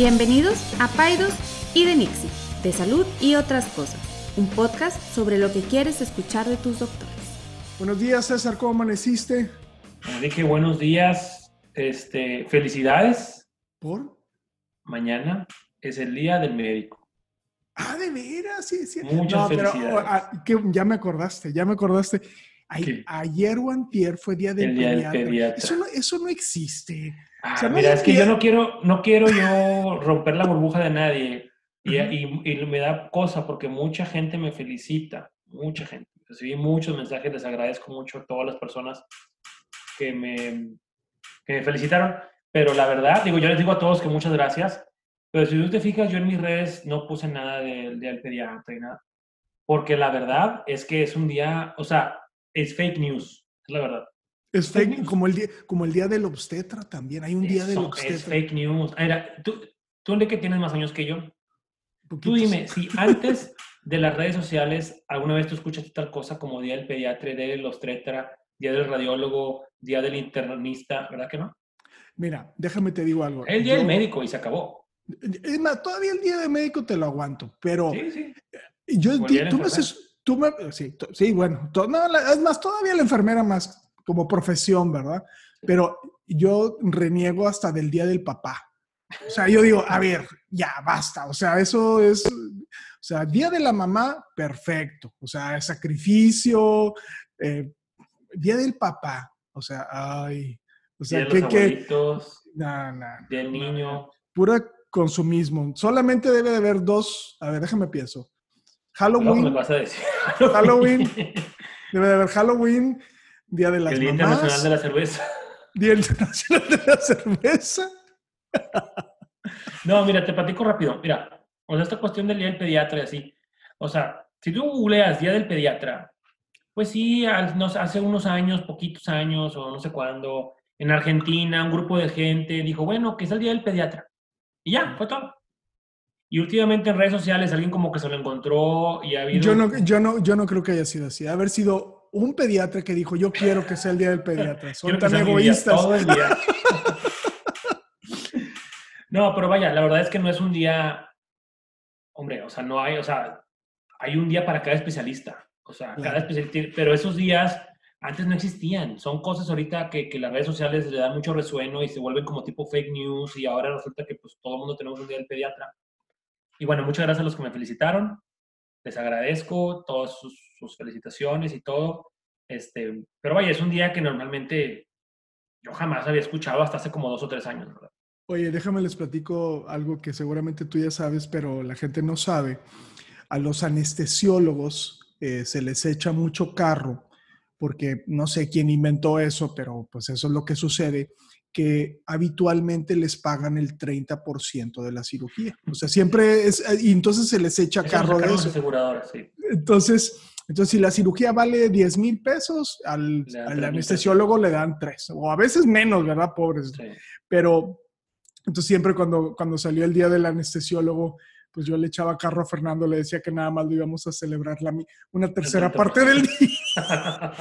Bienvenidos a Paidos y de Nixie, de salud y otras cosas, un podcast sobre lo que quieres escuchar de tus doctores. Buenos días, César, ¿cómo amaneciste? Dije buenos días, este, felicidades. ¿Por? Mañana es el día del médico. Ah, de veras, sí, sí. Muchas felicidades. ah, que ya me acordaste, ya me acordaste. Ayer o antier fue día del El día del pediatra. pediatra. Eso, no, eso no existe. Ah, O sea, no mira, es que yo no quiero, no quiero yo romper la burbuja de nadie y, Ujú. y- y me da cosa porque mucha gente me felicita, mucha gente. Recibí muchos mensajes, les agradezco mucho a todas las personas que me, que me felicitaron, pero la verdad, digo, yo les digo a todos que muchas gracias, pero si tú te fijas, yo en mis redes no puse nada del día del pediatra y nada, porque la verdad es que es un día, o sea, es fake news, es la verdad. Es Fake fake, news. como el, día, como el día del obstetra también. Hay un día del Eso obstetra. es fake news. Mira, tú, tú de que tienes más años que yo. Tú dime, si antes de las redes sociales alguna vez tú escuchaste tal cosa como Día del Pediatra, Día del Obstetra, Día del Radiólogo, Día del Internista, ¿verdad que no? Mira, déjame te digo algo. El Día del Yo- Médico y se acabó. Es más, todavía el día del médico te lo aguanto, pero Sí, sí. yo tú me, haces- tú me- sí, sí, bueno, to- no, es más, todavía la enfermera más como profesión, ¿verdad? Pero yo reniego hasta del día del papá. O sea, yo digo, a ver, ya basta. O sea, eso es, o sea, día de la mamá, perfecto. O sea, sacrificio, eh, día del papá. O sea, ay, o sea, Día de que, los que, abuelitos, no, no, Día del no, no. Niño. pura consumismo. Solamente debe de haber dos, a ver, déjame pienso. Luego me Halloween, vas a decir. Halloween. debe de haber Halloween, Día de las El Día Mamás, Internacional de la Cerveza. Día Internacional de la Cerveza. No, mira, te platico rápido. Mira, o sea, esta cuestión del día del pediatra y así. O sea, si tú googleas día del pediatra, pues sí, al- no sé, hace unos años, poquitos años o no sé cuándo, en Argentina, un grupo de gente dijo, bueno, que es el día del pediatra. Y ya, fue todo. Y últimamente en redes sociales alguien como que se lo encontró y ha habido... Yo no, yo, no, yo no creo que haya sido así. Haber sido un pediatra que dijo, yo quiero que sea el Día del Pediatra. Son tan egoístas. no, pero vaya, la verdad es que no es un día, hombre, o sea, no hay, o sea, hay un día para cada especialista, o sea, Claro. cada especialista, pero esos días antes no existían, son cosas ahorita que, que las redes sociales le dan mucho resueno y se vuelven como tipo fake news y ahora resulta que pues todo el mundo tenemos un día del pediatra. Y bueno, muchas gracias a los que me felicitaron, les agradezco todas sus, sus felicitaciones y todo, este, pero vaya, es un día que normalmente yo jamás había escuchado hasta hace como dos o tres años, ¿verdad? Oye, déjame les platico algo que seguramente tú ya sabes, pero la gente no sabe. A los anestesiólogos eh, se les echa mucho carro porque no sé quién inventó eso, pero pues eso es lo que sucede, que habitualmente les pagan el 30% de la cirugía. O sea, siempre es, y entonces se les echa carro de eso. aseguradoras, sí. Entonces, entonces, si la cirugía vale 10 mil pesos, al, Le dan al 3,000 anestesiólogo le dan 3, o a veces menos, ¿verdad? Pobres. sí. Pero, entonces siempre cuando, cuando salió el día del anestesiólogo, pues yo le echaba carro a Fernando, le decía que nada más lo íbamos a celebrar la, una tercera 30%. parte del día.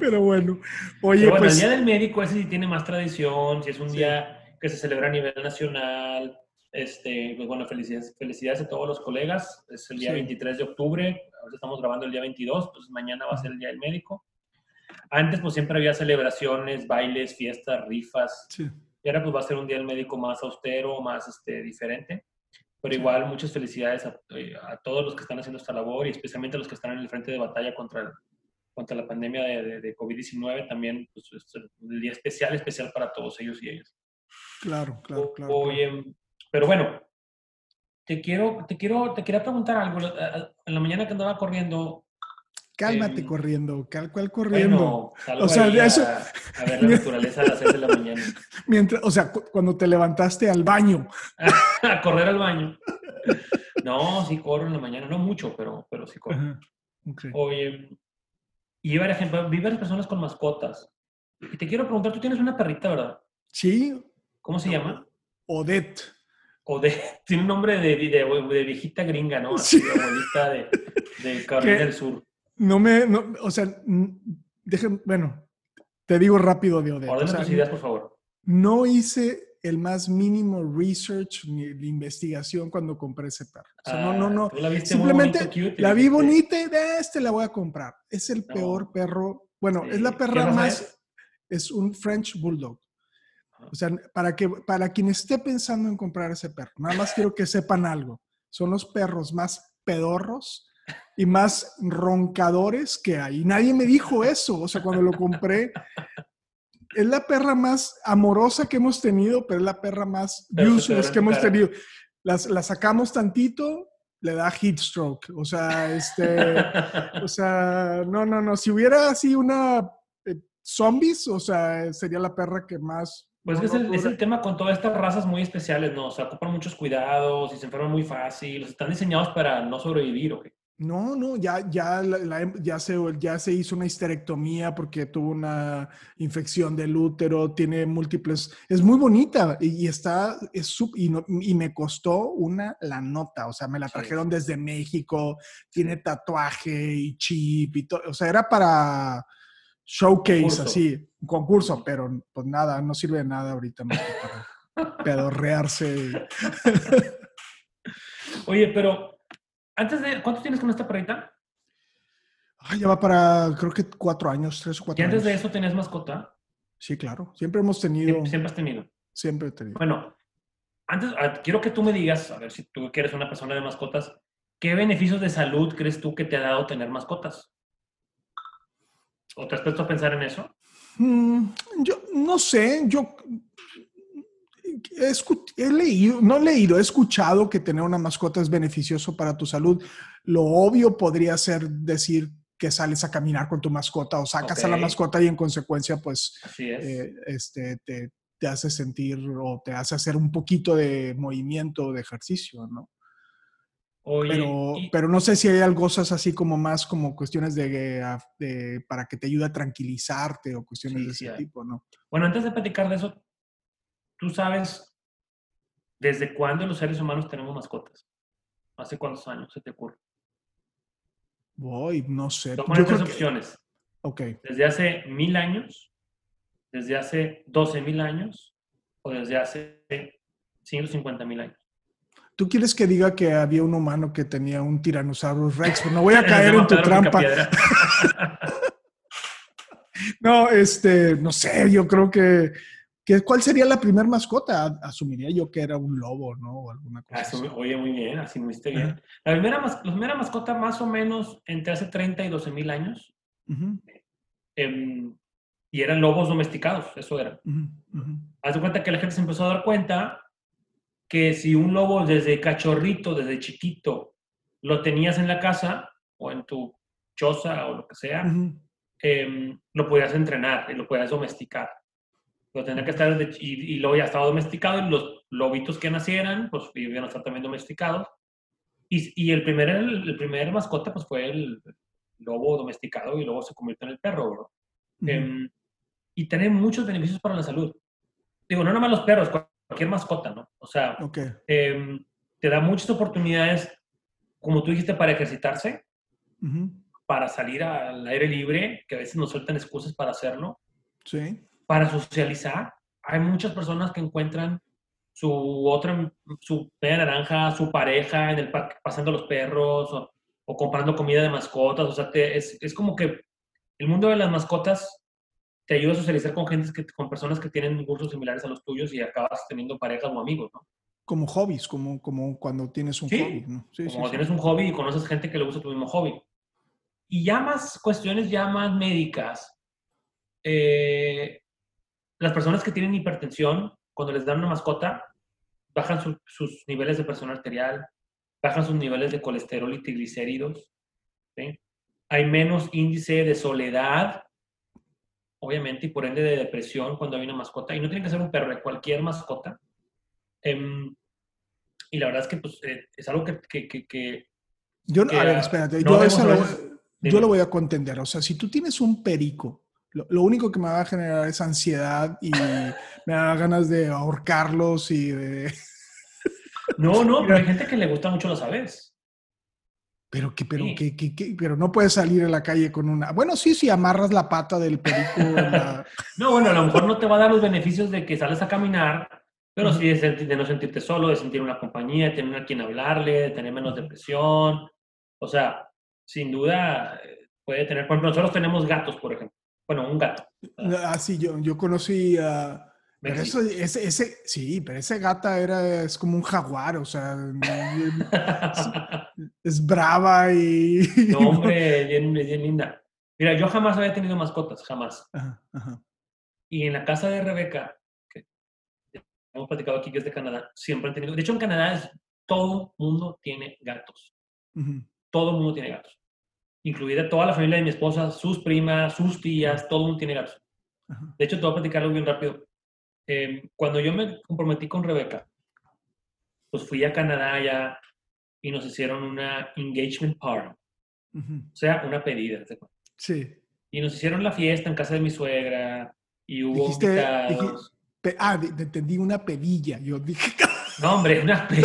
Pero bueno, oye, Pero bueno, pues el Día del Médico ese sí tiene más tradición, si es un Sí. día que se celebra a nivel nacional. Este, pues bueno, felicidades, felicidades a todos los colegas. Es el día Sí. 23 de octubre, ahora estamos grabando el día 22, pues mañana va a ser el Día del Médico. Antes pues siempre había celebraciones, bailes, fiestas, rifas. sí, Y ahora pues va a ser un Día del Médico más austero, más este, diferente. Pero igual muchas felicidades a, eh, a todos los que están haciendo esta labor y especialmente a los que están en el frente de batalla contra, el- contra la pandemia de, de- de COVID-19. También pues, es el día especial, especial para todos ellos y ellas. claro, claro, claro. claro. Oye, pero bueno, te quiero, te quiero, te quería preguntar algo. Eh, En la mañana que andaba corriendo, Cálmate em, corriendo, cal cual corriendo. bueno, salgo O sea, ahí eso- a, a ver la naturaleza a las 6 de la mañana. Mientras, o sea, cu- cuando te levantaste al baño. a correr al baño. No, sí corro en la mañana, no mucho, pero, pero sí corro. Ajá, ok. Oye, y ejemplo, vi varias personas con mascotas. Y te quiero preguntar, tú tienes una perrita, ¿verdad? Sí, ¿Cómo se llama? Odette. O de, tiene un nombre de, de, de viejita gringa, ¿no? Sí. Así, de abuelita de, de Carolina del Sur. No me, no, o sea, dejen, bueno, te digo rápido de Odette. o sea, tus ideas, por favor. no hice el más mínimo research ni de investigación cuando compré ese perro. O sea, no, no, no. Ah, la Simplemente la vi bonita y de este la voy a comprar. Es el peor perro. Bueno, es la perra más. Es? un French Bulldog. O sea, para, que, para quien esté pensando en comprar ese perro, nada más quiero que sepan algo. Son los perros más pedorros y más roncadores que hay. Y nadie me dijo eso. O sea, cuando lo compré, es la perra más amorosa que hemos tenido, pero es la perra más useless que hemos tenido. Las, la sacamos tantito, le da heat stroke. O sea, este, o sea, no, no, no. Si hubiera así una eh, zombies, o sea, sería la perra que más. Pues es, el, es, el, tema con todas estas razas muy especiales, ¿no? O sea, ocupan muchos cuidados y se enferman muy fácil. Están diseñados para no sobrevivir, ¿ok? No, no, ya, ya, ya, se, ya se hizo una histerectomía porque tuvo una infección del útero, tiene múltiples, es muy bonita y, está, es sub, y, y, me costó una la nota, o sea, me la trajeron desde México, tiene tatuaje y chip y todo, o sea, era para showcase, así, un concurso, pero pues nada, no sirve de nada ahorita más para pedorrearse. Oye, pero antes de, ¿cuántos tienes con esta perrita? Ay, ya va para, creo que cuatro años, tres o cuatro años. ¿Y antes de eso tenías mascota? Sí, claro. Siempre hemos tenido. Siempre, has tenido. Siempre he tenido. Bueno, antes, quiero que tú me digas, a ver si tú que eres una persona de mascotas, ¿qué beneficios de salud crees tú que te ha dado tener mascotas? ¿O te has puesto a pensar en eso? Mm, yo no sé, yo he, leído, no he leído, he escuchado que tener una mascota es beneficioso para tu salud. Lo obvio podría ser decir que sales a caminar con tu mascota o sacas a la mascota y en consecuencia pues eh, este, te, te, hace sentir o te hace hacer un poquito de movimiento, de ejercicio, ¿no? Pero, pero no sé si hay algo así como más como cuestiones de, de, para que te ayude a tranquilizarte o cuestiones de ese tipo, ¿no? Bueno, antes de platicar de eso, ¿Tú sabes desde cuándo los seres humanos tenemos mascotas? ¿Hace cuántos años se te ocurre? Voy, no sé. Toma tres opciones. Ok. Desde hace mil años, desde hace doce mil años o desde hace 150 mil años. ¿Tú quieres que diga que había un humano que tenía un Tyrannosaurus Rex? No voy a caer en tu trampa. no, este, no sé, yo creo que ¿Cuál sería la primera mascota? Asumiría yo que era un lobo, ¿no? O alguna cosa. Oye, muy bien, así me bien. La primera, la primera mascota más o menos entre hace 30 y 12 mil años. Em, y eran lobos domesticados, eso era. Haz de cuenta que la gente se empezó a dar cuenta que si un lobo desde cachorrito, desde chiquito, lo tenías en la casa o en tu choza o lo que sea, em, lo podías entrenar y lo podías domesticar lo tenía que estar, y, y, luego ya estaba domesticado, y los lobitos que nacieran, pues iban a estar también domesticados. Y, y el, primer, el, primer mascota, pues fue el lobo domesticado, y luego se convirtió en el perro, em, y tiene muchos beneficios para la salud. Digo, no nomás los perros, cualquier mascota, ¿no? O sea, em, te da muchas oportunidades, como tú dijiste, para ejercitarse, para salir al aire libre, que a veces nos sueltan excusas para hacerlo. Sí para socializar. Hay muchas personas que encuentran su otra, su media naranja, su pareja en el parque pasando los perros o, comprando comida de mascotas. O sea, es, es, como que el mundo de las mascotas te ayuda a socializar con gente, que, con personas que tienen gustos similares a los tuyos y acabas teniendo parejas o amigos, ¿no? Como hobbies, como, como cuando tienes un hobby, ¿no? Sí, como tienes un hobby y conoces gente que le gusta tu mismo hobby. Y ya más cuestiones ya más médicas, eh, las personas que tienen hipertensión, cuando les dan una mascota, bajan sus niveles de presión arterial, bajan sus niveles de colesterol y triglicéridos. Hay menos índice de soledad, obviamente, y por ende de depresión cuando hay una mascota. Y no tiene que ser un perro, de cualquier mascota. Em, y la verdad es que pues, eh, es algo que... que, yo, a ver, espérate, yo, lo, yo lo voy a contender. O sea, si tú tienes un perico lo, único que me va a generar es ansiedad y me da ganas de ahorcarlos y de... No, no, pero hay gente que le gusta mucho las aves. Pero que, pero Sí. que, que- que- pero no puedes salir a la calle con una. Bueno, sí, si amarras la pata del perico. la- No, bueno, a lo mejor no te va a dar los beneficios de que sales a caminar, pero Ujú. sí de, sentir- de no sentirte solo, de sentir una compañía, de tener a quien hablarle, de tener menos depresión. O sea, sin duda puede tener. Por ejemplo, nosotros tenemos gatos, por ejemplo. Bueno, un gato. Ah, sí, yo, yo conocí a. Pero eso, ese, ese, sí, pero ese gata era, es como un jaguar, o sea, es brava y. No, hombre, bien, bien linda. Mira, yo jamás había tenido mascotas, jamás. Ajá, ajá. Y en la casa de Rebeca, que hemos platicado aquí que es de Canadá, siempre han tenido. De hecho, en Canadá es, todo mundo tiene gatos. Ujú. Todo el mundo tiene gatos. Incluida toda la familia de mi esposa, sus primas, sus tías, todo mundo tiene gatos. De hecho, te voy a platicar algo bien rápido. Eh, cuando yo me comprometí con Rebeca, pues fui a Canadá ya y nos hicieron una engagement party, o sea, una pedida. Sí. Y nos hicieron la fiesta en casa de mi suegra y hubo Dijiste, invitados. pe- ah, entendí una pedilla. Yo dije, No, hombre, una, pe-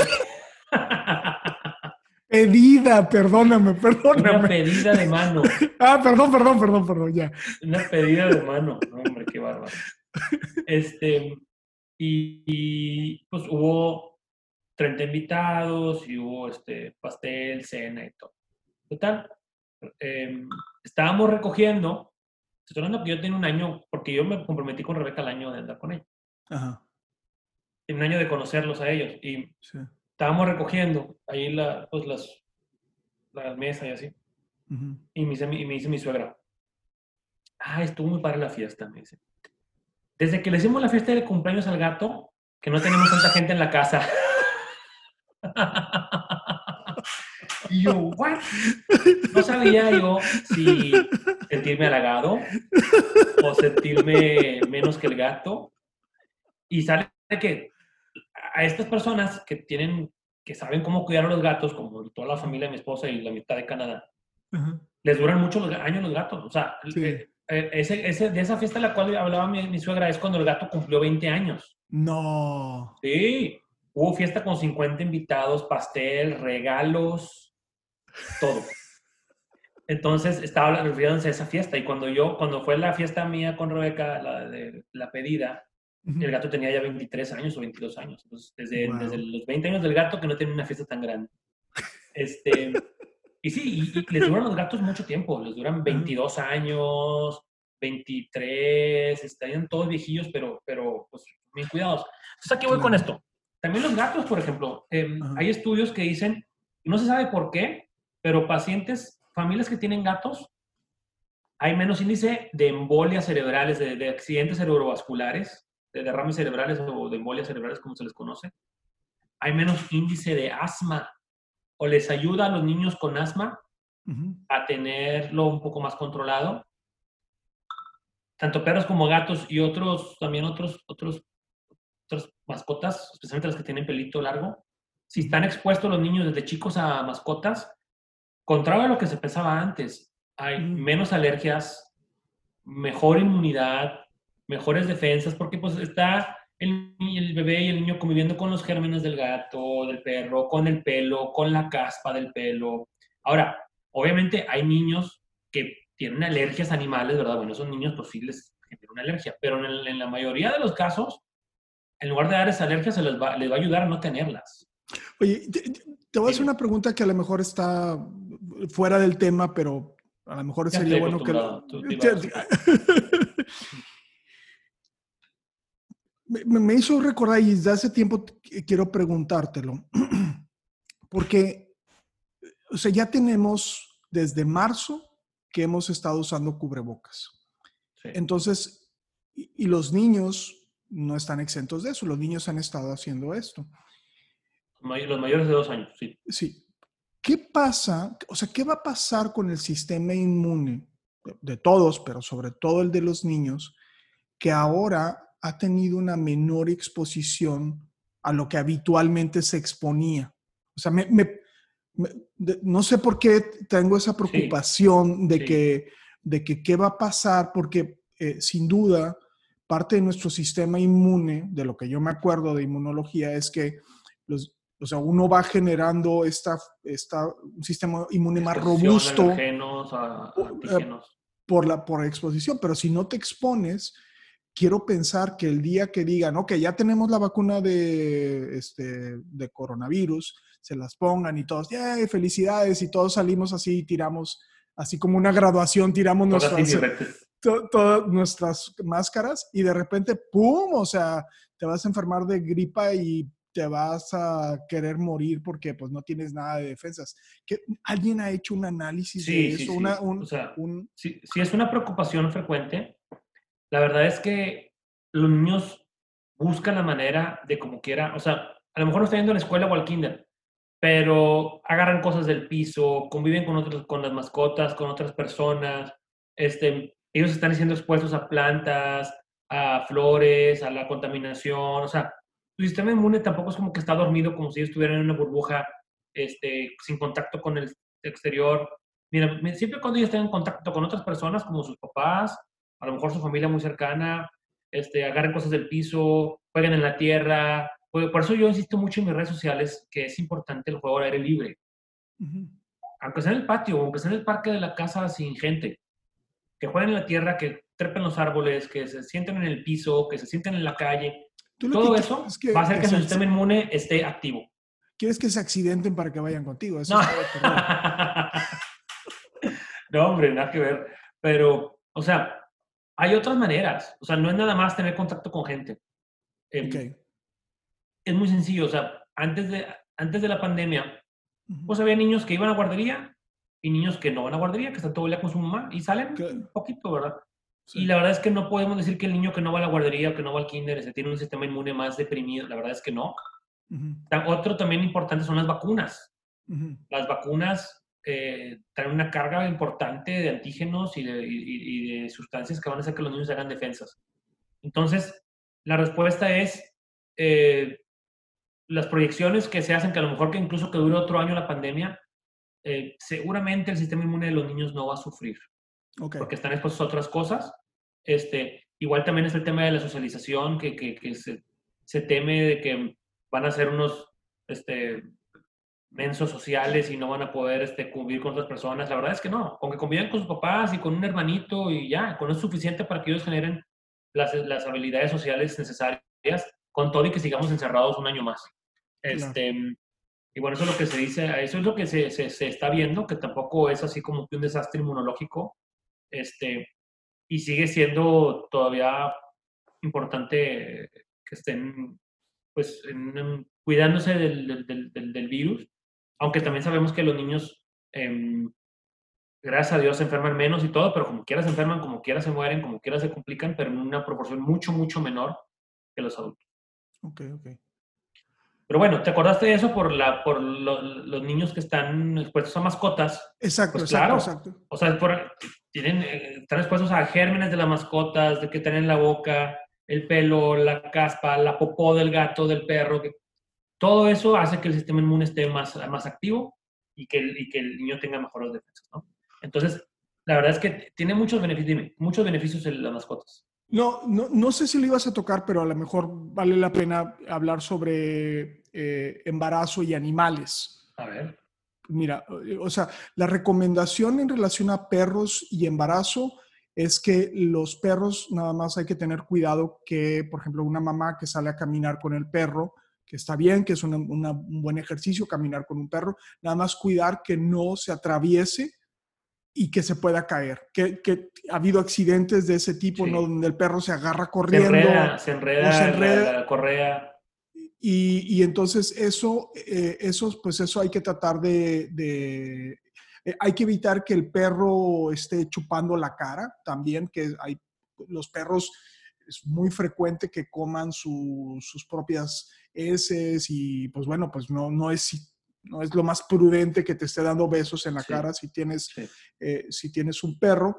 pedida, perdóname, una perdóname. pedida de mano. Ah, perdón, perdón, perdón, perdón, ya. Una pedida de mano. No, hombre, qué bárbaro. Este, y, y, pues hubo 30 invitados y hubo este pastel, cena y todo. Total, em, estábamos recogiendo. Estoy hablando que yo tenía un año, porque yo me comprometí con Rebeca el año de andar con ella. Ajá, Un año de conocerlos a ellos. Y sí. estábamos recogiendo ahí la, pues las, las mesas y así. Ujú. Y me, dice, y me dice mi suegra, ah, estuvo muy para la fiesta, me dice. Desde que le hicimos la fiesta de cumpleaños al gato, que no tenemos tanta gente en la casa. y yo, ¿what? No sabía yo si sentirme halagado o sentirme menos que el gato. Y sale que a estas personas que tienen, que saben cómo cuidar a los gatos, como toda la familia de mi esposa y la mitad de Canadá, Ajá. les duran mucho los años los gatos. O sea, Sí. Eh, ese, ese- de esa fiesta de la cual hablaba mi, mi suegra es cuando el gato cumplió 20 años. No. Sí, hubo fiesta con 50 invitados, pastel, regalos, todo. Entonces estaba refiriéndose a esa fiesta y cuando yo, cuando fue la fiesta mía con Rebeca, la de la pedida, el gato tenía ya 23 años o 22 años. Entonces, desde, Wow. desde los 20 años del gato que no tiene una fiesta tan grande. Este, y sí, y, y les duran los gatos mucho tiempo. Les duran 22 años, 23, están todos viejillos, pero, pero pues bien cuidados. Entonces, aquí voy con esto. También los gatos, por ejemplo, em, Ajá. hay estudios que dicen, no se sabe por qué, pero pacientes, familias que tienen gatos, hay menos índice de embolias cerebrales, de, de accidentes cerebrovasculares, de derrames cerebrales o de embolias cerebrales, como se les conoce. Hay menos índice de asma o les ayuda a los niños con asma a tenerlo un poco más controlado. Tanto perros como gatos y otros, también otros, otros, otras mascotas, especialmente las que tienen pelito largo, si están expuestos los niños desde chicos a mascotas, contrario a lo que se pensaba antes, hay menos alergias, mejor inmunidad, mejores defensas, porque pues está el, bebé y el niño conviviendo con los gérmenes del gato, del perro, con el pelo, con la caspa del pelo. Ahora, obviamente hay niños que tienen alergias animales, ¿verdad? Bueno, esos niños pues sí les genera una alergia, pero en, el- en la mayoría de los casos, en lugar de dar esa alergia, se les va, les va a ayudar a no tenerlas. Oye, te, te- voy a hacer una pregunta que a lo mejor está fuera del tema, pero a lo mejor sería bueno que tú di, Te- vas. Me, me- hizo recordar y desde hace tiempo quiero preguntártelo, porque, o sea, ya tenemos desde marzo que hemos estado usando cubrebocas. Sí. Entonces, y, y los niños no están exentos de eso, los niños han estado haciendo esto. Los mayores de dos años, sí. Sí. ¿Qué pasa? O sea, ¿qué va a pasar con el sistema inmune de, de todos, pero sobre todo el de los niños, que ahora ha tenido una menor exposición a lo que habitualmente se exponía? O sea, me- me- me- de- no sé por qué tengo esa preocupación de, sí. que, de que qué va a pasar, porque eh, sin duda parte de nuestro sistema inmune, de lo que yo me acuerdo de inmunología, es que los, O sea, uno va generando esta, esta, un sistema inmune más robusto a- eh, antígenos. por la por exposición, pero si no te expones, quiero pensar que el día que digan, ok, ya tenemos la vacuna de, este, de coronavirus, se las pongan y todos, ¡yay! felicidades! Y todos salimos así y tiramos, así como una graduación, tiramos Todas nuestras, indirectas. to- todas nuestras máscaras y de repente, ¡pum! O sea, te vas a enfermar de gripa y te vas a querer morir porque pues no tienes nada de defensas. ¿Que ¿Alguien ha hecho un análisis Sí, de sí, eso? sí. Una- un- O sea, un- si, si es una preocupación frecuente, la verdad es que los niños buscan la manera de como quiera, o sea, a lo mejor no están yendo a la escuela o al kinder, pero agarran cosas del piso, conviven con, otros, con las mascotas, con otras personas, este, ellos están siendo expuestos a plantas, a flores, a la contaminación, o sea, su sistema inmune tampoco es como que está dormido como si estuvieran en una burbuja, este, sin contacto con el exterior. Mira, siempre cuando ellos estén en contacto con otras personas, como sus papás, a lo mejor su familia muy cercana, este, agarren cosas del piso, jueguen en la tierra. Por eso yo insisto mucho en mis redes sociales que es importante el juego al aire libre. Ujú. Aunque sea en el patio, aunque sea en el parque de la casa sin gente. Que jueguen en la tierra, que trepen los árboles, que se sienten en el piso, que se sienten en la calle. Todo eso es que- va a hacer que, que su sistema inmune esté activo. Quieres que se accidenten para que vayan contigo. Eso No. no, hombre, nada que ver. Pero, o sea, hay otras maneras. O sea, no es nada más tener contacto con gente. Em, Ok. Es muy sencillo. O sea, antes de, antes de la pandemia, Ujú. pues había niños que iban a guardería y niños que no van a guardería, que están todo el día con su mamá y salen Claro. un poquito, ¿verdad? Sí. Y la verdad es que no podemos decir que el niño que no va a la guardería o que no va al kinder se tiene un sistema inmune más deprimido. La verdad es que no. Ujú. Ta- Otro también importante son las vacunas. Ujú. las vacunas eh, traen una carga importante de antígenos y de, y- y- de sustancias que van a hacer que los niños hagan defensas. Entonces, la respuesta es eh, las proyecciones que se hacen, que a lo mejor que incluso que dure otro año la pandemia, eh, seguramente el sistema inmune de los niños no va a sufrir, Ok. porque están expuestos a otras cosas. Este, igual también es el tema de la socialización, que, que- que se, se teme de que van a ser unos este, mensos sociales y no van a poder este, convivir con otras personas. La verdad es que no. Con que convivan con sus papás y con un hermanito y ya, con eso es suficiente para que ellos generen las, las habilidades sociales necesarias, con todo y que sigamos encerrados un año más. Este, Y bueno, eso es lo que se dice, eso es lo que se, se, se está viendo, que tampoco es así como un desastre inmunológico. Este, y sigue siendo todavía importante que estén pues en- en- cuidándose del- del- del- del virus, aunque también sabemos que los niños, em, gracias a Dios, se enferman menos y todo, pero como quiera se enferman, como quiera se mueren, como quiera se complican, pero en una proporción mucho, mucho menor que los adultos. Ok, ok. Pero bueno, ¿te acordaste de eso por, la, por lo- los niños que están expuestos a mascotas? Exacto, Pues exacto, claro. exacto. O sea, por- tienen, eh, están expuestos a gérmenes de las mascotas, de que tienen en la boca, el pelo, la caspa, la popó del gato, del perro. que- todo eso hace que el sistema inmune esté más, más activo y que, el, y que el niño tenga mejores defensas, ¿no? Entonces, la verdad es que tiene muchos beneficios, dime, muchos beneficios en las mascotas. No, no, no sé si lo ibas a tocar, pero a lo mejor vale la pena hablar sobre eh, embarazo y animales. A ver. Mira, o sea, la recomendación en relación a perros y embarazo es que los perros nada más hay que tener cuidado que, por ejemplo, una mamá que sale a caminar con el perro, que está bien, que es una- una- un buen ejercicio caminar con un perro, nada más cuidar que no se atraviese y que se pueda caer. Que, que ha habido accidentes de ese tipo, Sí. ¿no? Donde el perro se agarra Se corriendo. enreda, se enreda, o se enreda. la correa. Y, y entonces eso, eh, eso, pues eso hay que tratar de, de- eh, hay que evitar que el perro esté chupando la cara también, que hay, los perros es muy frecuente que coman su- sus propias heces y pues bueno, pues no, no es... No es lo más prudente que te esté dando besos en la Sí. cara si tienes, Sí. eh, si tienes un perro.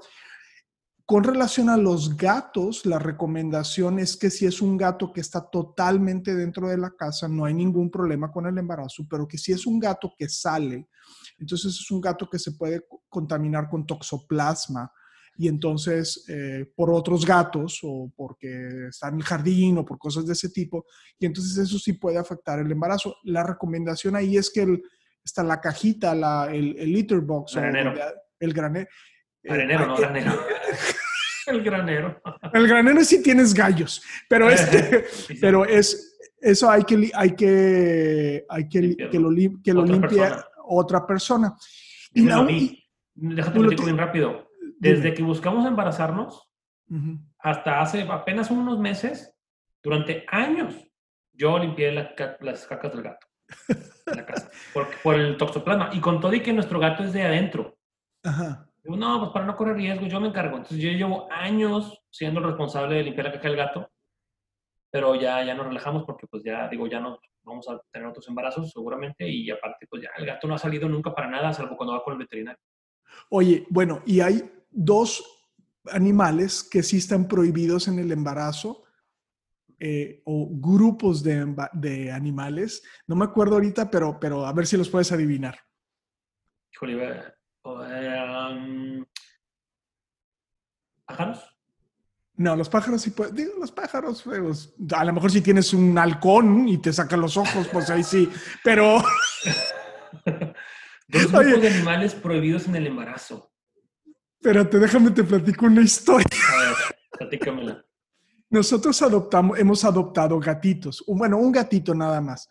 Con relación a los gatos, la recomendación es que si es un gato que está totalmente dentro de la casa, no hay ningún problema con el embarazo, pero que si es un gato que sale, entonces es un gato que se puede co- contaminar con toxoplasma. Y entonces eh, por otros gatos o porque está en el jardín o por cosas de ese tipo, y entonces eso sí puede afectar el embarazo. La recomendación ahí es que el, está la cajita, la, el, el litter box, Granero. o el, el granero. Granero, no granero. el granero. El granero sí tienes gallos, pero este, pero es eso hay que hay que hay que, que lo, que lo Otra limpie persona. otra persona. Y Dímelo a aún- mí. Déjate lo bien rápido. Dime. Desde que buscamos embarazarnos Ujú. hasta hace apenas unos meses, durante años, yo limpié la las cacas del gato en la casa por, por el toxoplasma. Y con todo y que nuestro gato es de adentro. Ajá. Digo, no, pues para no correr riesgo, yo me encargo. Entonces yo llevo años siendo el responsable de limpiar la caca del gato, pero ya, ya nos relajamos porque pues ya, digo, ya no vamos a tener otros embarazos seguramente y aparte pues ya el gato no ha salido nunca para nada, salvo cuando va con el veterinario. Oye, bueno, y hay dos animales que sí están prohibidos en el embarazo eh, o grupos de, animales. No me acuerdo ahorita, pero, pero a ver si los puedes adivinar. Híjole, um, ¿Pájaros? No, los pájaros sí pueden. Digo, los pájaros, pues, a lo mejor si tienes un halcón y te saca los ojos, pues ahí sí. Pero Dos Oye. grupos de animales prohibidos en el embarazo. Espérate, déjame te platico una historia. A ver, platícamela. Nosotros adoptamos, hemos adoptado gatitos. Bueno, un gatito nada más.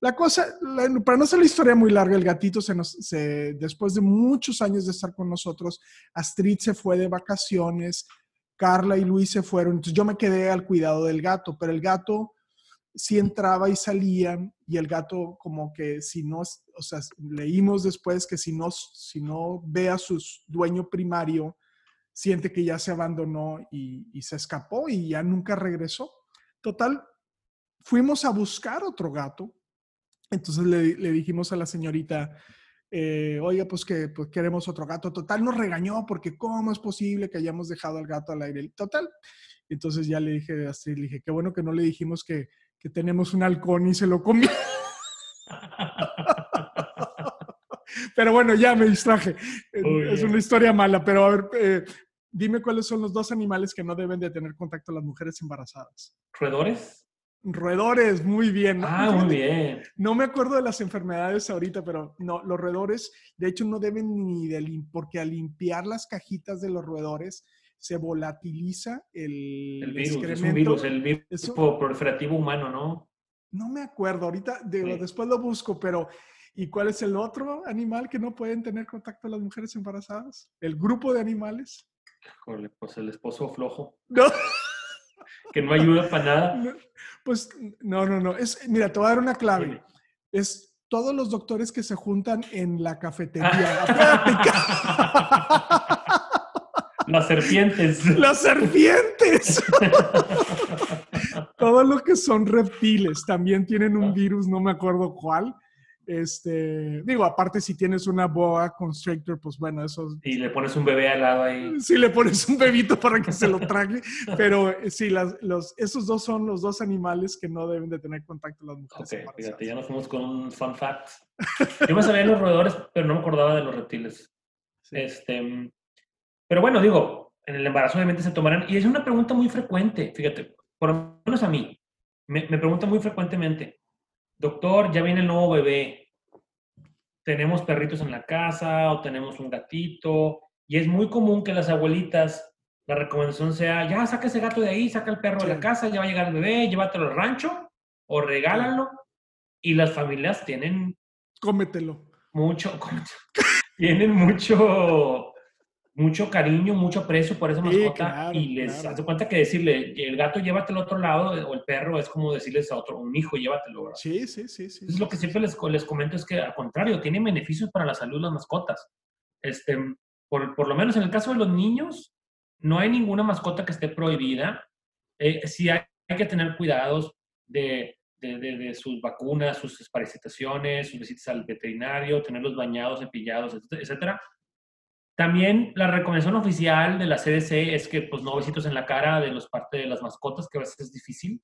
La cosa, la- para no hacer la historia muy larga, el gatito se nos, se- después de muchos años de estar con nosotros, Astrid se fue de vacaciones, Carla y Luis se fueron, entonces yo me quedé al cuidado del gato, pero el gato sí entraba y salía y el gato como que si no, o sea, leímos después que si no, si no ve a su dueño primario, siente que ya se abandonó y, y se escapó y ya nunca regresó. Total, fuimos a buscar otro gato. Entonces le, le dijimos a la señorita, eh, oiga, pues que pues queremos otro gato. Total, nos regañó porque cómo es posible que hayamos dejado al gato al aire. Total. Entonces ya le dije a Astrid, le dije, qué bueno que no le dijimos que, que tenemos un halcón y se lo comió. Pero bueno, ya me distraje. Eh, es una historia mala, pero a ver, eh, dime cuáles son los dos animales que no deben de tener contacto las mujeres embarazadas. ¿Roedores? Roedores, muy bien. ¿no? Ah, muy bien. No me acuerdo de las enfermedades ahorita, pero no, los roedores, de hecho, no deben ni de lim- porque al limpiar las cajitas de los roedores se volatiliza el, El virus, es un excremento. virus, el virus Eso- proliferativo humano, ¿no? No me acuerdo, ahorita digo, Sí. después lo busco, pero ¿y cuál es el otro animal que no pueden tener contacto las mujeres embarazadas? ¿El grupo de animales? Híjole, pues el esposo flojo, No, que no ayuda para nada. no, pues no, no, no. Es, mira, te voy a dar una clave. Es todos los doctores que se juntan en la cafetería. a platicar. Las serpientes. Las serpientes. Todo lo que son reptiles también tienen un virus, no me acuerdo cuál. Este, digo, aparte si tienes una boa constrictor, pues bueno, eso Y le pones un bebé al lado ahí. si le pones un bebito para que se lo trague, pero eh, sí, las, los, esos dos son los dos animales que no deben de tener contacto las mujeres. Ok, embarazadas. fíjate, ya nos fuimos con un fun fact. Yo me sabía de los roedores, pero no me acordaba de los reptiles. Sí. Este, pero bueno, digo, en el embarazo obviamente se tomarán. Y es una pregunta muy frecuente, fíjate, por lo menos a mí. Me, me preguntan muy frecuentemente, doctor, ya viene el nuevo bebé. Tenemos perritos en la casa o tenemos un gatito. Y es muy común que las abuelitas, la recomendación sea, ya saca ese gato de ahí, saca el perro de la casa, ya va a llegar el bebé, llévatelo al rancho o regálalo. Y las familias tienen Cómetelo. mucho, tienen mucho, mucho cariño, mucho aprecio por esa Sí, mascota claro, y les claro. hace cuenta que decirle, el gato llévatelo a otro lado o el perro es como decirles a otro, un hijo llévatelo, ¿verdad? Sí, sí, sí, sí. Entonces, lo que siempre les, les comento es que, al contrario, tienen beneficios para la salud las mascotas. Este, por, por lo menos en el caso de los niños, no hay ninguna mascota que esté prohibida. Eh, sí hay, hay que tener cuidados de, de, de- de sus vacunas, sus desparasitaciones, sus visitas al veterinario, tenerlos bañados, cepillados, etcétera. También la recomendación oficial de la CDC es que pues no besitos en la cara de los parte de las mascotas, que a veces es difícil,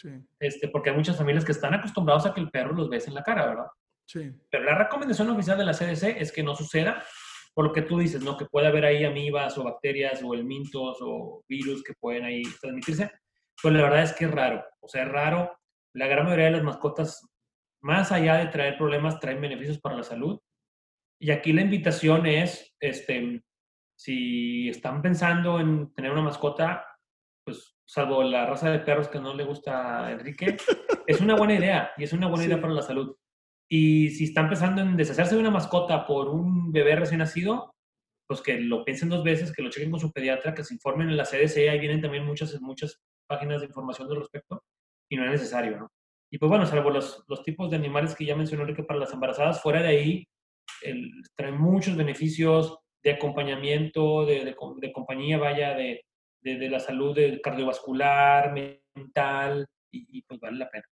Sí, este, porque hay muchas familias que están acostumbrados a que el perro los bese en la cara, ¿verdad? sí. Pero la recomendación oficial de la CDC es que no suceda por lo que tú dices, ¿no? Que puede haber ahí amibas o bacterias o elmintos o virus que pueden ahí transmitirse. Pues la verdad es que es raro. O sea, es raro. La gran mayoría de las mascotas, más allá de traer problemas, traen beneficios para la salud. Y aquí la invitación es, este, si están pensando en tener una mascota, pues salvo la raza de perros que no le gusta a Enrique, es una buena idea y es una buena idea para la salud. Y si están pensando en deshacerse de una mascota por un bebé recién nacido, pues que lo piensen dos veces, que lo chequen con su pediatra, que se informen en la CDC, ahí vienen también muchas, muchas páginas de información al respecto, y no es necesario, ¿no? Y pues bueno, salvo los, los tipos de animales que ya mencionó que para las embarazadas, fuera de ahí, el, traen muchos beneficios de acompañamiento, de, de, compañía, vaya, de, de, la salud cardiovascular, mental, y, y pues vale la pena.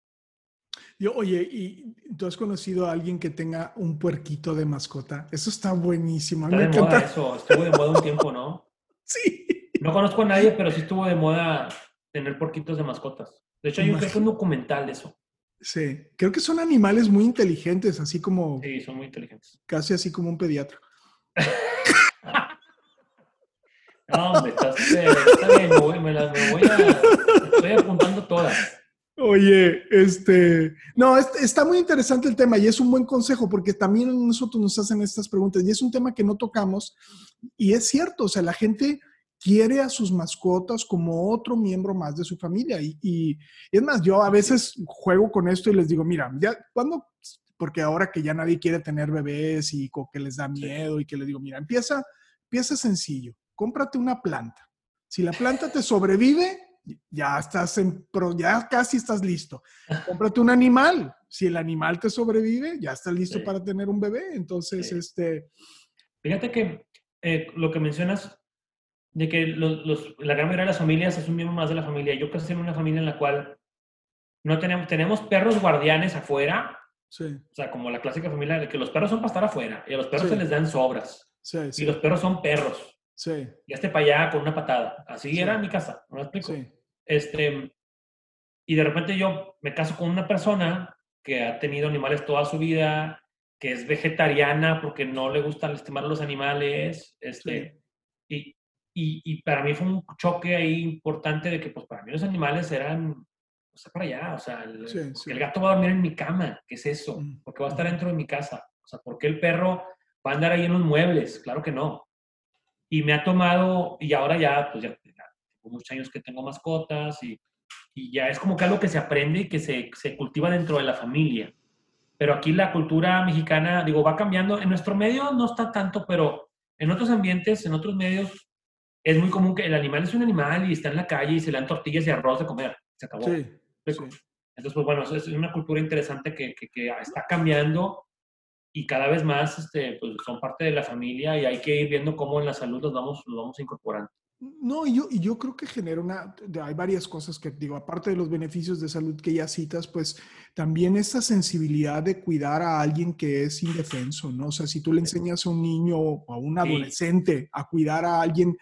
Yo, oye, ¿y tú has conocido a alguien que tenga un puerquito de mascota? Eso está buenísimo. Está de moda eso, estuvo de moda un tiempo, ¿no? Sí. No conozco a nadie, pero sí estuvo de moda tener puerquitos de mascotas. De hecho, hay un, un documental de eso. Sí, creo que son animales muy inteligentes, así como... Sí, son muy inteligentes. Casi así como un pediatra. no, hombre, estás, eh, está bien, me voy, me, las, me voy a... Estoy apuntando todas. Oye, este, no, está muy interesante el tema y es un buen consejo porque también nosotros nos hacen estas preguntas y es un tema que no tocamos y es cierto, o sea, la gente quiere a sus mascotas como otro miembro más de su familia y, y, es más, yo a veces juego con esto y les digo, mira, ya cuando, porque ahora que ya nadie quiere tener bebés y que les da miedo y que les digo, mira, empieza, empieza sencillo, cómprate una planta. Si la planta te sobrevive, ya estás en, ya casi estás listo. Cómprate un animal. Si el animal te sobrevive, ya estás listo para tener un bebé. Entonces, este... Fíjate que eh, lo que mencionas de que los, la gran mayoría de las familias es un miembro más de la familia. Yo crecí en una familia en la cual no tenemos, tenemos perros guardianes afuera. Sí. O sea, como la clásica familia de que los perros son para estar afuera y a los perros se les dan sobras. Sí, y los perros son perros. Sí. Y este para allá con una patada. Así era mi casa, ¿no me explico? Sí. Este, y de repente yo me caso con una persona que ha tenido animales toda su vida, que es vegetariana porque no le gusta lastimar a los animales, este, y, y, y, para mí fue un choque ahí importante de que, pues, para mí los animales eran, o sea, para allá, o sea, el, el gato va a dormir en mi cama, ¿qué es eso? Mm, porque va a estar dentro de mi casa, o sea, ¿por qué el perro va a andar ahí en los muebles? Claro que no. Y me ha tomado, y ahora ya, pues ya, tengo muchos años que tengo mascotas y, y, ya es como que algo que se aprende y que se, se, cultiva dentro de la familia. Pero aquí la cultura mexicana, digo, va cambiando. En nuestro medio no está tanto, pero en otros ambientes, en otros medios, es muy común que el animal es un animal y está en la calle y se le dan tortillas y arroz de comer. Se acabó. Sí, Entonces, pues bueno, es una cultura interesante que, que, que está cambiando y cada vez más este, pues, son parte de la familia y hay que ir viendo cómo en la salud los vamos, los vamos incorporando. No, y yo, y yo creo que genera una, hay varias cosas que digo, aparte de los beneficios de salud que ya citas, pues también esa sensibilidad de cuidar a alguien que es indefenso, ¿no? O sea, si tú le enseñas a un niño o a un adolescente a cuidar a alguien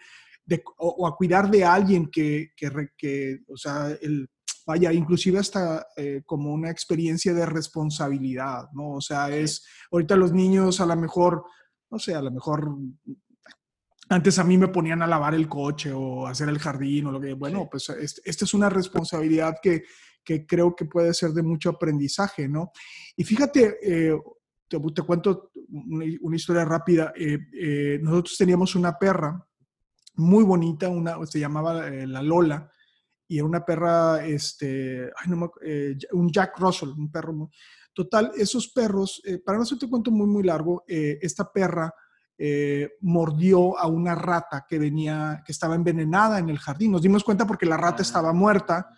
de, o, a cuidar de alguien que, que, que o sea, el, vaya, inclusive hasta eh, como una experiencia de responsabilidad, ¿no? O sea, es, ahorita los niños a lo mejor, no sé, a lo mejor antes a mí me ponían a lavar el coche o hacer el jardín o lo que, bueno, pues esta es una responsabilidad que, que, creo que puede ser de mucho aprendizaje, ¿no? Y fíjate, eh, te, cuento una, historia rápida. Eh, nosotros teníamos una perra muy bonita, una, se llamaba la Lola, y era una perra, este, eh, un Jack Russell, un perro. Muy, total, esos perros, eh, para no hacerte cuento muy, muy largo, eh, esta perra mordió a una rata que venía, que estaba envenenada en el jardín. Nos dimos cuenta porque la rata ah. estaba muerta,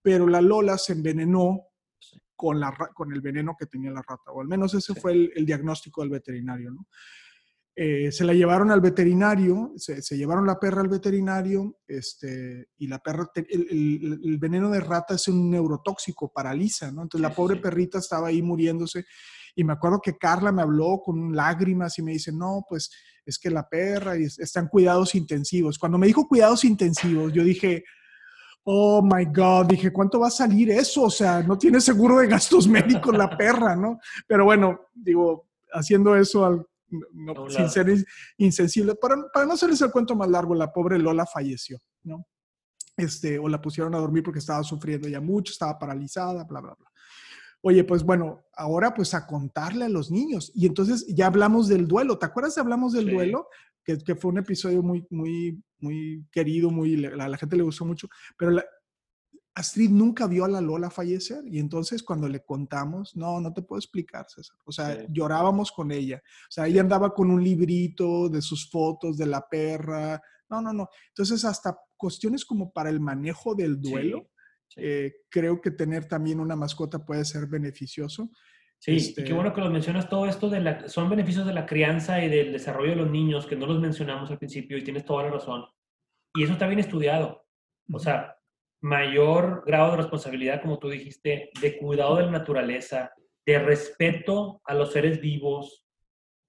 pero la Lola se envenenó con, la, con el veneno que tenía la rata, o al menos ese fue el, el, diagnóstico del veterinario, ¿no? Eh, se la llevaron al veterinario, se, llevaron la perra al veterinario, este, y la perra, el, veneno de rata es un neurotóxico, paraliza, ¿no? Entonces la pobre perrita estaba ahí muriéndose, y me acuerdo que Carla me habló con lágrimas y me dice, no, pues es que la perra está en cuidados intensivos. Cuando me dijo cuidados intensivos, yo dije, oh my God, dije, ¿cuánto va a salir eso? O sea, no tiene seguro de gastos médicos la perra, ¿no? Pero bueno, digo, haciendo eso al no, sin ser insensible. Para, para no hacerles el cuento más largo, la pobre Lola falleció, ¿no? Este, o la pusieron a dormir porque estaba sufriendo ya mucho, estaba paralizada, bla, bla, bla. Oye, pues bueno, ahora pues a contarle a los niños. Y entonces ya hablamos del duelo. ¿Te acuerdas de hablamos del duelo? Que, que, fue un episodio muy, muy, muy querido, muy, a la gente le gustó mucho. Pero la, Astrid nunca vio a la Lola fallecer y entonces cuando le contamos, no, no te puedo explicar, César. O sea, llorábamos con ella. O sea, ella andaba con un librito de sus fotos de la perra. No, no, no. Entonces, hasta cuestiones como para el manejo del duelo, eh, creo que tener también una mascota puede ser beneficioso. Sí, este qué bueno que lo mencionas. Todo esto de la, son beneficios de la crianza y del desarrollo de los niños, que no los mencionamos al principio y tienes toda la razón. Y eso está bien estudiado. O sea, mayor grado de responsabilidad, como tú dijiste, de cuidado de la naturaleza, de respeto a los seres vivos.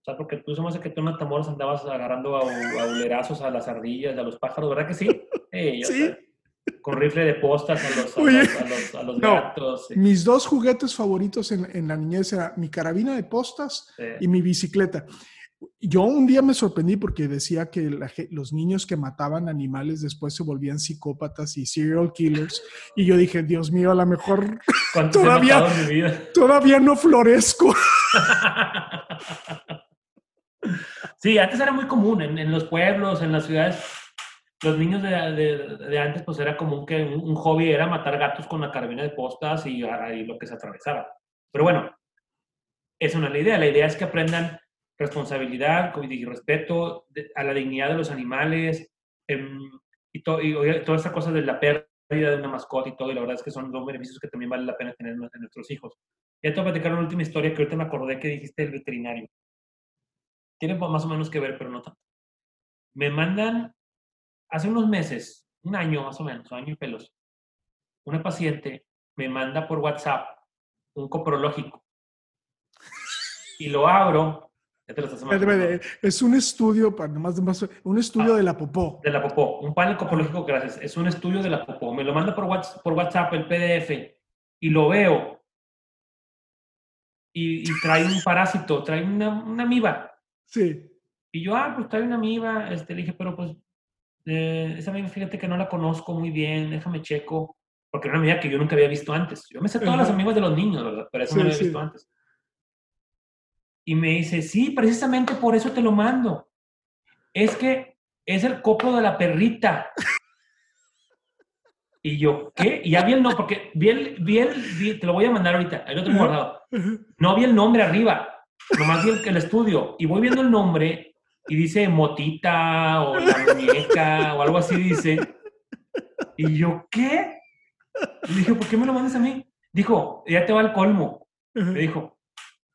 O sea, porque tú se que tú en Matamoros andabas agarrando a, a, a las ardillas, a los pájaros, ¿verdad que sí? sí. con rifle de postas a los, a los, gatos. Mis dos juguetes favoritos en, en, la niñez eran mi carabina de postas y mi bicicleta. Yo un día me sorprendí porque decía que los niños que mataban animales después se volvían psicópatas y serial killers. Y yo dije, Dios mío, a lo mejor todavía, todavía no florezco. Sí, antes era muy común en, los pueblos, en las ciudades. Los niños de, antes, pues era común que un, hobby era matar gatos con la carabina de postas y, y lo que se atravesara. Pero bueno, esa no es la idea. La idea es que aprendan responsabilidad y respeto a la dignidad de los animales em, y, y, toda esta cosa de la pérdida de una mascota y todo, y la verdad es que son dos beneficios que también vale la pena tener en nuestros hijos. Ya te voy a platicar una última historia que ahorita me acordé que dijiste el veterinario. Tiene más o menos que ver, pero no tanto. Me mandan, hace unos meses, un año más o menos, un año y pelos, una paciente me manda por WhatsApp un coprológico. Y lo abro es un estudio, para más, un estudio ah, de la popó. De la popó, un panel copológico, gracias. Es un estudio de la popó. Me lo manda por WhatsApp, por WhatsApp el PDF y lo veo. Y, trae un parásito, trae una, una, amiba. Sí. Y yo, ah, pues trae una amiba. Este, le dije, pero pues, eh, esa amiba, fíjate que no la conozco muy bien, déjame checo. Porque era una amiga que yo nunca había visto antes. Yo me sé todas las amigas de los niños, ¿verdad? Pero eso no había visto antes. Y me dice, sí, precisamente por eso te lo mando. Es que es el copo de la perrita. Y yo, ¿qué? Y ya vi el nombre, porque vi el, vi te lo voy a mandar ahorita, ahí lo tengo guardado. No vi el nombre arriba, nomás vi el, estudio. Y voy viendo el nombre y dice Motita o la muñeca o algo así dice. Y yo, ¿qué? Y dije, ¿por qué me lo mandas a mí? Dijo, ya te va el colmo. Me dijo,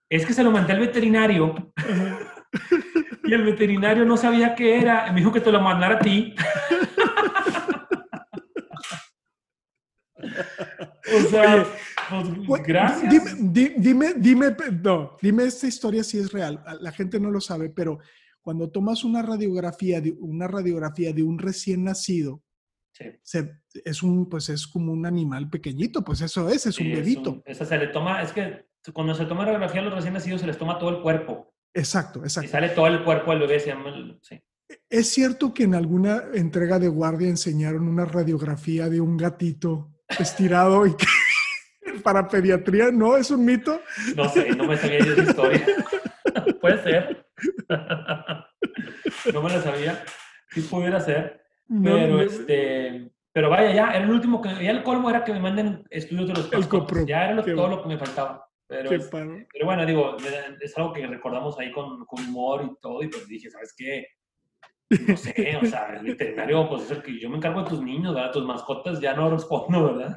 es que se lo mandé al veterinario y el veterinario no sabía qué era. Me dijo que te lo mandara a ti. o sea, pues, gracias. Dime, dime, dime, no, dime esta historia si es real. La gente no lo sabe, pero cuando tomas una radiografía de, una radiografía de un recién nacido, es un, pues es como un animal pequeñito, pues eso es, es un bebito. Esa se le toma, es que cuando se toma radiografía a los recién nacidos se les toma todo el cuerpo. Exacto, exacto. Y sale todo el cuerpo del bebé, se llama, sí. ¿Es cierto que en alguna entrega de guardia enseñaron una radiografía de un gatito estirado y que para pediatría? ¿No? ¿Es un mito? No sé, no me sabía yo esa historia. Puede ser. no me la sabía. Sí pudiera ser. Pero este... Pero vaya, ya, era el último que... Ya el colmo era que me manden estudios de los el Ya era todo lo que me faltaba. Pero, pero bueno, digo, es algo que recordamos ahí con, con, humor y todo, y pues dije, ¿sabes qué? No sé, o sea, el veterinario, pues es el que yo me encargo de tus niños, ¿verdad? Tus mascotas ya no respondo, ¿verdad?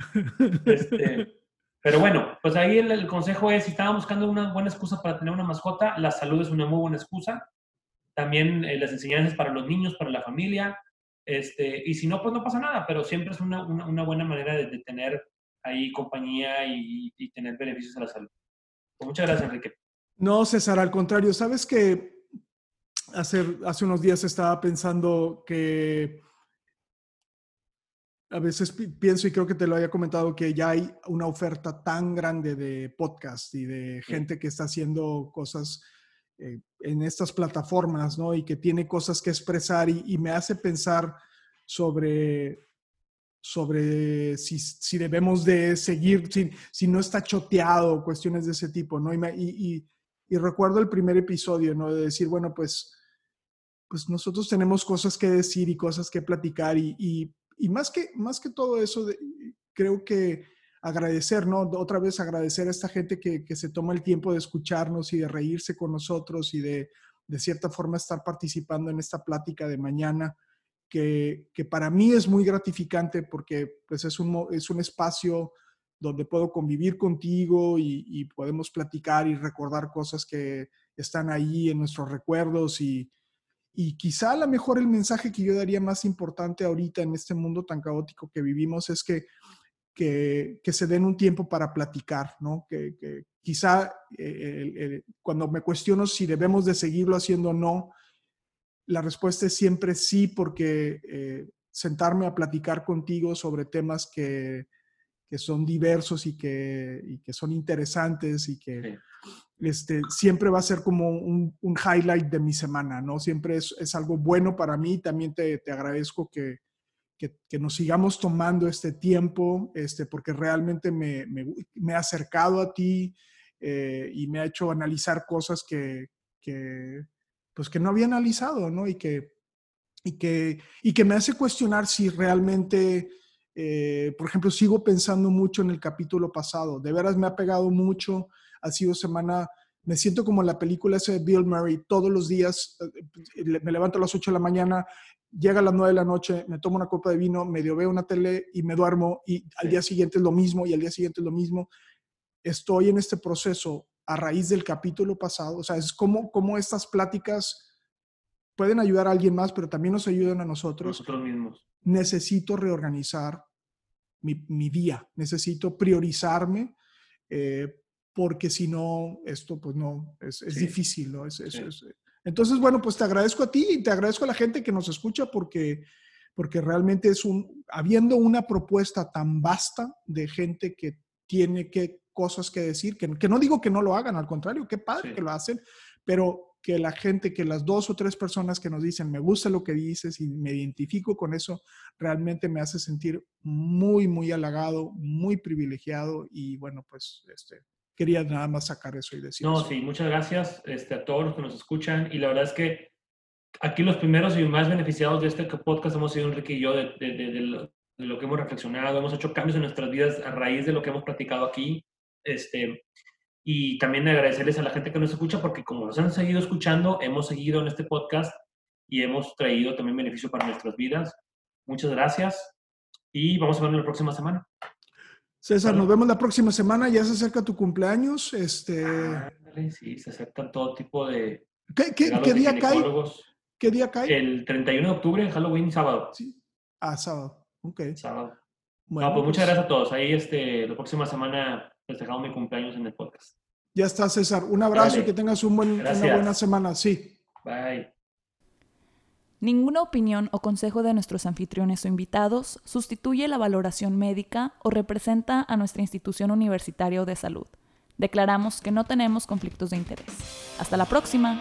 Este, pero bueno, pues ahí el, consejo es, si estaban buscando una buena excusa para tener una mascota, la salud es una muy buena excusa. También eh, las enseñanzas para los niños, para la familia. Este, y si no, pues no pasa nada, pero siempre es una, una, una buena manera de, de, tener ahí compañía y, y tener beneficios a la salud. Muchas gracias, Enrique. No, César, al contrario, sabes que hace, hace unos días estaba pensando que a veces pienso y creo que te lo había comentado que ya hay una oferta tan grande de podcast y de gente que está haciendo cosas eh, en estas plataformas, ¿no? Y que tiene cosas que expresar y, me hace pensar sobre, sobre si, debemos de seguir, si, si, no está choteado, cuestiones de ese tipo, ¿no? Y, y, recuerdo el primer episodio, ¿no? De decir, bueno, pues, pues nosotros tenemos cosas que decir y cosas que platicar y, más, que, más que todo eso, creo que agradecer, ¿no? Otra vez agradecer a esta gente que, se toma el tiempo de escucharnos y de reírse con nosotros y de, de cierta forma, estar participando en esta plática de mañana, que, que para mí es muy gratificante porque pues es un, es un espacio donde puedo convivir contigo y, podemos platicar y recordar cosas que están ahí en nuestros recuerdos y, y quizá a lo mejor el mensaje que yo daría más importante ahorita en este mundo tan caótico que vivimos es que que, se den un tiempo para platicar, ¿no? Que, quizá eh, cuando me cuestiono si debemos de seguirlo haciendo o no, la respuesta es siempre sí, porque eh, sentarme a platicar contigo sobre temas que, son diversos y que, que, son interesantes y que este, siempre va a ser como un, highlight de mi semana, ¿no? Siempre es, es algo bueno para mí. También te, te agradezco que, que, nos sigamos tomando este tiempo, este, porque realmente me, me, ha acercado a ti eh, y me ha hecho analizar cosas que, que, pues que no había analizado, ¿no? Y que, y que, y que me hace cuestionar si realmente, eh, por ejemplo, sigo pensando mucho en el capítulo pasado. De veras me ha pegado mucho. Ha sido semana me siento como en la película esa de Bill Murray, todos los días eh, me levanto a las 8 de la mañana llega a las 9 de la noche, me tomo una copa de vino, medio veo una tele y me duermo y al día siguiente es lo mismo y al día siguiente es lo mismo. Estoy en este proceso a raíz del capítulo pasado, o sea, es como, como estas pláticas pueden ayudar a alguien más, pero también nos ayudan a nosotros. Nosotros mismos. Necesito reorganizar mi, mi día, necesito priorizarme, eh, porque si no, esto pues no, es, es difícil, ¿no? Es, es, entonces, bueno, pues te agradezco a ti y te agradezco a la gente que nos escucha porque, porque realmente es un, habiendo una propuesta tan vasta de gente que tiene que, cosas que decir, que, que no digo que no lo hagan, al contrario, qué padre que lo hacen, pero que la gente, que las dos o tres personas que nos dicen, me gusta lo que dices y me identifico con eso, realmente me hace sentir muy, muy halagado, muy privilegiado y bueno, pues este, quería nada más sacar eso y decir. No, sí, muchas gracias este, a todos los que nos escuchan. Y la verdad es que aquí los primeros y más beneficiados de este podcast hemos sido Enrique y yo, de, de, de, lo, que hemos reflexionado. Hemos hecho cambios en nuestras vidas a raíz de lo que hemos platicado aquí. Este, y también agradecerles a la gente que nos escucha, porque como nos han seguido escuchando, hemos seguido en este podcast y hemos traído también beneficio para nuestras vidas. Muchas gracias y vamos a vernos la próxima semana. César, nos vemos la próxima semana. Ya se acerca tu cumpleaños. Este... sí, se acercan todo tipo de. ¿Qué, día cae? ¿Qué día cae? El 31 de octubre, Halloween, sábado. Sí. Ah, sábado. Ok. Sábado. Bueno, pues muchas pues gracias a todos. Ahí este, la próxima semana festejamos mi cumpleaños en el podcast. Ya está, César. Un abrazo y que tengas un buen, una buena semana. Sí. Bye. Ninguna opinión o consejo de nuestros anfitriones o invitados sustituye la valoración médica o representa a nuestra institución universitaria de salud. Declaramos que no tenemos conflictos de interés. Hasta la próxima.